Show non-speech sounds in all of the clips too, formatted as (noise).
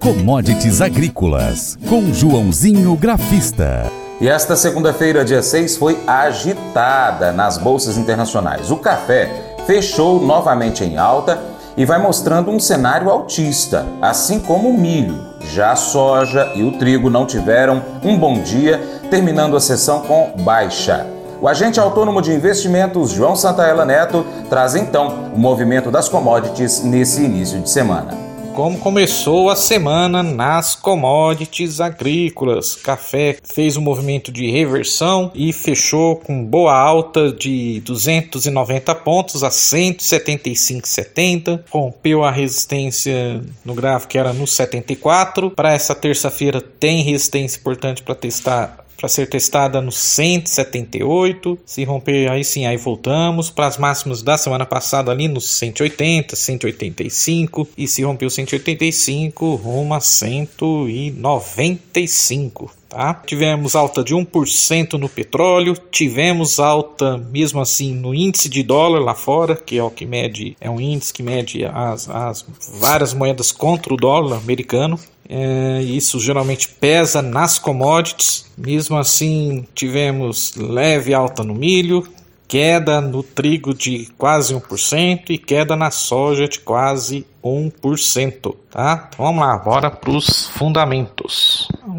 Commodities Agrícolas, com Joãozinho Grafista. E esta segunda-feira, dia 6, foi agitada nas bolsas internacionais. O café fechou novamente em alta e vai mostrando um cenário altista, assim como o milho. Já a soja e o trigo não tiveram um bom dia, terminando a sessão com baixa. O agente autônomo de investimentos João Santaella Neto traz então o movimento das commodities nesse início de semana como começou a semana nas commodities agrícolas. Café fez um movimento de reversão e fechou com boa alta de 290 pontos a 175,70. Rompeu a resistência no gráfico que era no 74. Para essa terça-feira tem resistência importante para testar para ser testada no 178. Se romper, aí sim, aí voltamos para as máximas da semana passada ali no 180, 185 e se romper o 185, rumo a 195. Tá? Tivemos alta de 1% no petróleo, tivemos alta mesmo assim no índice de dólar lá fora, que é o que mede, é um índice que mede as, as várias moedas contra o dólar americano. É, isso geralmente pesa nas commodities. Mesmo assim, tivemos leve alta no milho, queda no trigo de quase 1% e queda na soja de quase 1%, tá? Então, vamos lá, bora para os fundamentos.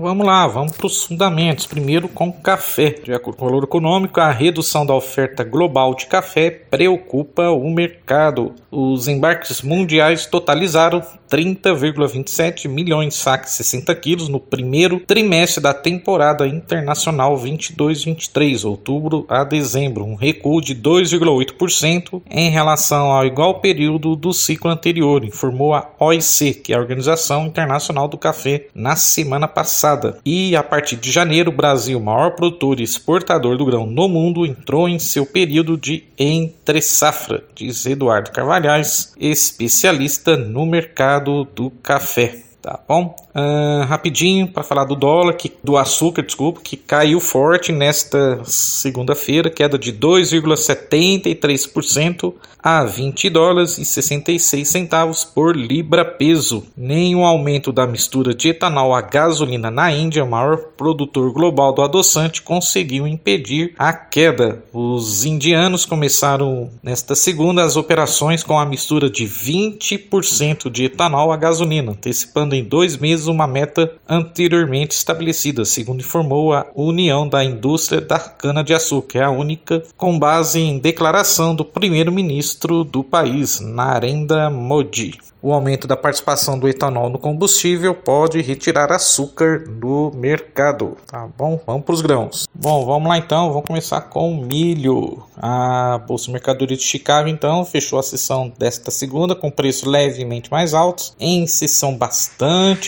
Vamos lá, vamos para os fundamentos. Primeiro com café. De acordo com o valor econômico, a redução da oferta global de café preocupa o mercado. Os embarques mundiais totalizaram 30,27 milhões de sacos 60 quilos no primeiro trimestre da temporada internacional 22-23, outubro a dezembro, um recuo de 2,8% em relação ao igual período do ciclo anterior, informou a OIC, que é a Organização Internacional do Café, na semana passada. E a partir de janeiro, o Brasil, maior produtor e exportador do grão no mundo, entrou em seu período de entre safra, diz Eduardo Carvalhais, especialista no mercado do café. Tá bom? Uh, rapidinho para falar do dólar, que, do açúcar, desculpa, que caiu forte nesta segunda-feira, queda de 2,73% a 20 dólares e 66 centavos por libra peso. Nenhum aumento da mistura de etanol à gasolina na Índia, maior produtor global do adoçante, conseguiu impedir a queda. Os indianos começaram nesta segunda as operações com a mistura de 20% de etanol à gasolina, antecipando em dois meses uma meta anteriormente estabelecida, segundo informou a União da Indústria da Cana-de-Açúcar, é a única com base em declaração do primeiro-ministro do país, Narendra Modi. O aumento da participação do etanol no combustível pode retirar açúcar do mercado. Tá bom? Vamos para os grãos. Bom, vamos lá então. Vamos começar com milho. A Bolsa Mercadoria de Chicago então fechou a sessão desta segunda com preços levemente mais altos. Em sessão bastante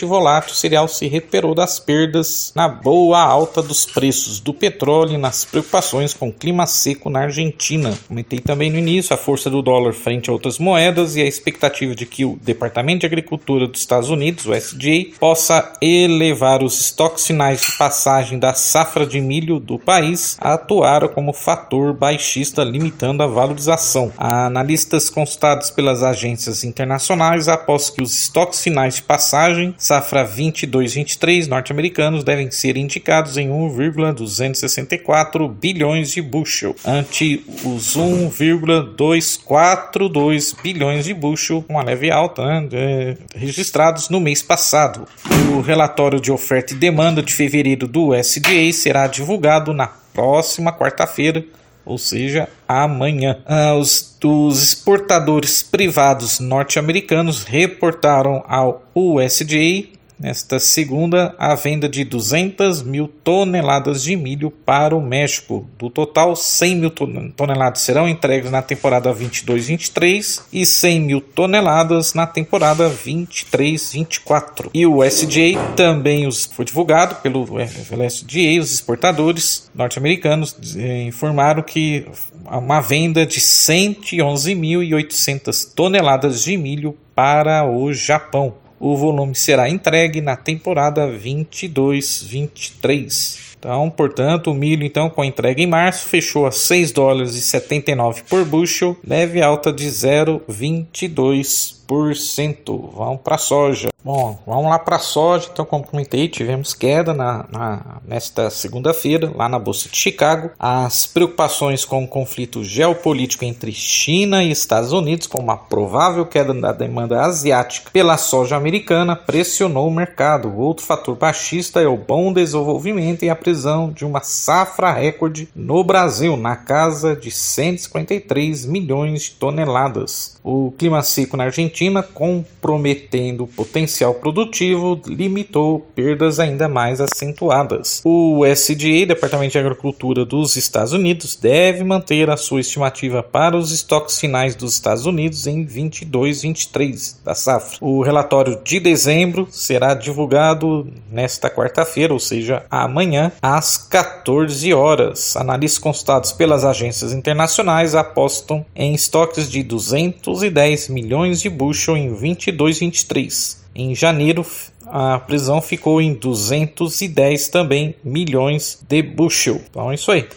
volátil, o cereal se recuperou das perdas na boa alta dos preços do petróleo e nas preocupações com o clima seco na Argentina. Comentei também no início a força do dólar frente a outras moedas e a expectativa de que o Departamento de Agricultura dos Estados Unidos, o SDA, possa elevar os estoques finais de passagem da safra de milho do país a atuar como fator baixista, limitando a valorização. Analistas consultados pelas agências internacionais após que os estoques finais de passagem safra 22-23 norte-americanos devem ser indicados em 1,264 bilhões de bushel, ante os 1,242 bilhões de bushel, uma leve alta né, registrados no mês passado. O relatório de oferta e demanda de fevereiro do SDA será divulgado na próxima quarta-feira, ou seja, amanhã. Ah, os, os exportadores privados norte-americanos reportaram ao USDA Nesta segunda, a venda de 200 mil toneladas de milho para o México. Do total, 100 mil toneladas serão entregues na temporada 22-23 e 100 mil toneladas na temporada 23-24. E o SDA também foi divulgado pelo, SDA, os exportadores norte-americanos eh, informaram que uma venda de 111.800 toneladas de milho para o Japão. O volume será entregue na temporada 22-23. Então, portanto, o milho então com entrega em março fechou a 6 dólares e 79 por bushel, leve alta de 0,22 2%. Vamos para a soja. Bom, vamos lá para a soja. Então, como comentei, tivemos queda na, na nesta segunda-feira, lá na Bolsa de Chicago. As preocupações com o conflito geopolítico entre China e Estados Unidos, com uma provável queda da demanda asiática pela soja americana, pressionou o mercado. Outro fator baixista é o bom desenvolvimento e a prisão de uma safra recorde no Brasil, na casa de 153 milhões de toneladas. O clima seco na Argentina, comprometendo o potencial produtivo, limitou perdas ainda mais acentuadas. O SDA, Departamento de Agricultura dos Estados Unidos, deve manter a sua estimativa para os estoques finais dos Estados Unidos em 22-23 da safra. O relatório de dezembro será divulgado nesta quarta-feira, ou seja, amanhã, às 14 horas. Analistas consultados pelas agências internacionais apostam em estoques de 200 210 milhões de bushel em 22-23. Em janeiro, a prisão ficou em 210 também milhões de bushel. Então é isso aí.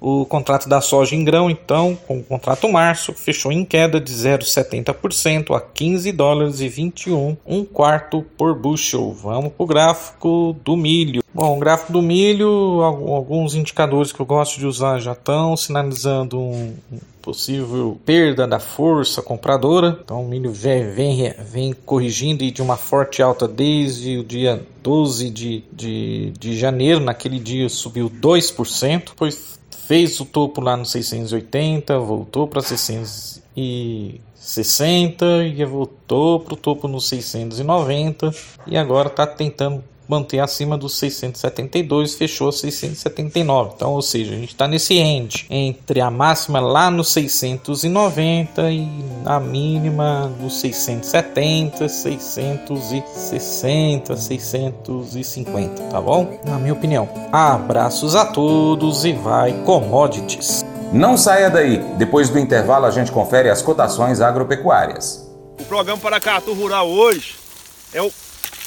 O contrato da soja em grão, então, com o contrato março, fechou em queda de 0,70% a 15 dólares e 21, um quarto por bushel. Vamos para o gráfico do milho. Bom, gráfico do milho, alguns indicadores que eu gosto de usar já estão sinalizando um possível perda da força compradora. Então o milho vem, vem, vem corrigindo de uma forte alta desde o dia 12 de, de, de janeiro. Naquele dia subiu 2%, depois fez o topo lá no 680, voltou para 660 e voltou para o topo no 690 e agora está tentando manter acima dos 672, fechou 679. Então, ou seja, a gente está nesse range entre a máxima lá no 690 e a mínima nos 670, 660, 650, tá bom? Na minha opinião. Abraços a todos e vai commodities. Não saia daí. Depois do intervalo a gente confere as cotações agropecuárias. O programa Paracatu Rural hoje é o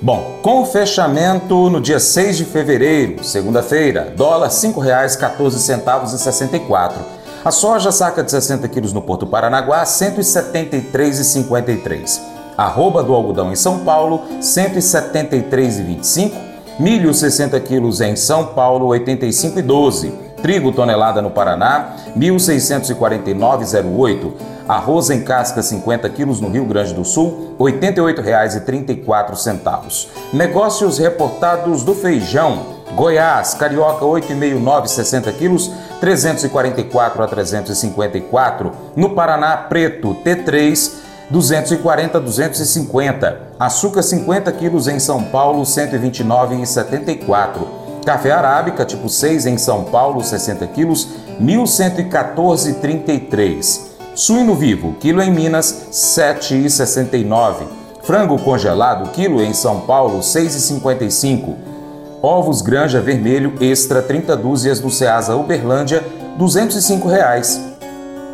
Bom, com o fechamento no dia 6 de fevereiro, segunda-feira, dólar R$ 5,14,64. A soja saca de 60 quilos no Porto Paranaguá, R$ 173,53. Arroba do algodão em São Paulo, R$ 173,25. Milho 60 quilos em São Paulo, R$ 85,12. Trigo tonelada no Paraná, R$ 1.649,08. Arroz em casca 50 quilos no Rio Grande do Sul, R$ 88,34. Negócios reportados do feijão. Goiás, carioca 8,5, 60 quilos, 344 a 354. No Paraná, preto, T3, 240 a 250. Açúcar 50 quilos em São Paulo, 129,74. Café arábica tipo 6 em São Paulo, 60 quilos, 1.114,33. Suíno vivo, quilo em Minas, 7,69. Frango congelado, quilo em São Paulo, 6,55. Ovos Granja Vermelho Extra 30 dúzias do Ceasa Uberlândia, 205 reais.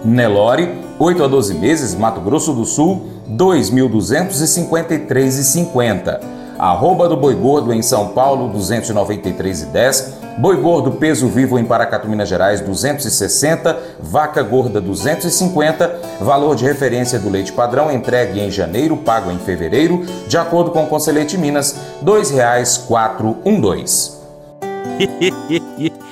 Nelore, 8 a 12 meses, Mato Grosso do Sul, R$ 2.253,50. Arroba do Boi Gordo em São Paulo, R$ 293,10. Boi gordo peso vivo em Paracatu, Minas Gerais, 260. Vaca gorda, 250. Valor de referência do leite padrão entregue em janeiro, pago em fevereiro, de acordo com o Conselheite Minas, R$ 2,412. (laughs)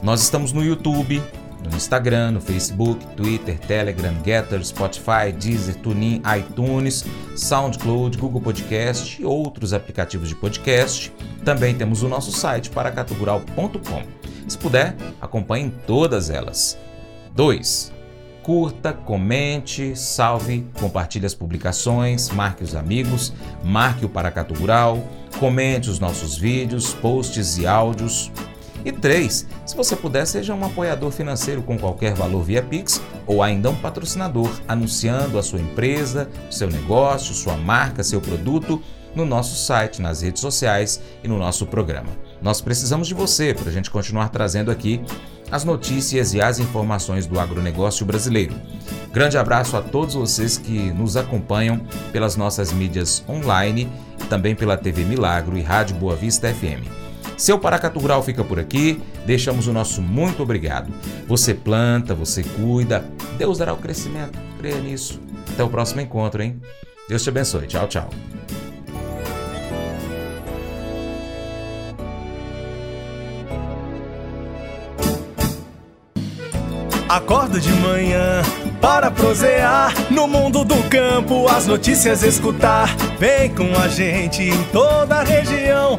Nós estamos no YouTube, no Instagram, no Facebook, Twitter, Telegram, Getter, Spotify, Deezer, TuneIn, iTunes, SoundCloud, Google Podcast e outros aplicativos de podcast. Também temos o nosso site paracatugural.com. Se puder, acompanhe todas elas. 2. Curta, comente, salve, compartilhe as publicações, marque os amigos, marque o Paracatu Rural, comente os nossos vídeos, posts e áudios. E 3. Se você puder, seja um apoiador financeiro com qualquer valor via Pix ou ainda um patrocinador, anunciando a sua empresa, seu negócio, sua marca, seu produto no nosso site, nas redes sociais e no nosso programa. Nós precisamos de você para a gente continuar trazendo aqui as notícias e as informações do agronegócio brasileiro. Grande abraço a todos vocês que nos acompanham pelas nossas mídias online e também pela TV Milagro e Rádio Boa Vista FM. Seu Paracatu Rural fica por aqui. Deixamos o nosso muito obrigado. Você planta, você cuida. Deus dará o crescimento. Creia nisso. Até o próximo encontro, hein? Deus te abençoe. Tchau, tchau. Acordo de manhã para prosear no mundo do campo, as notícias escutar. Vem com a gente em toda a região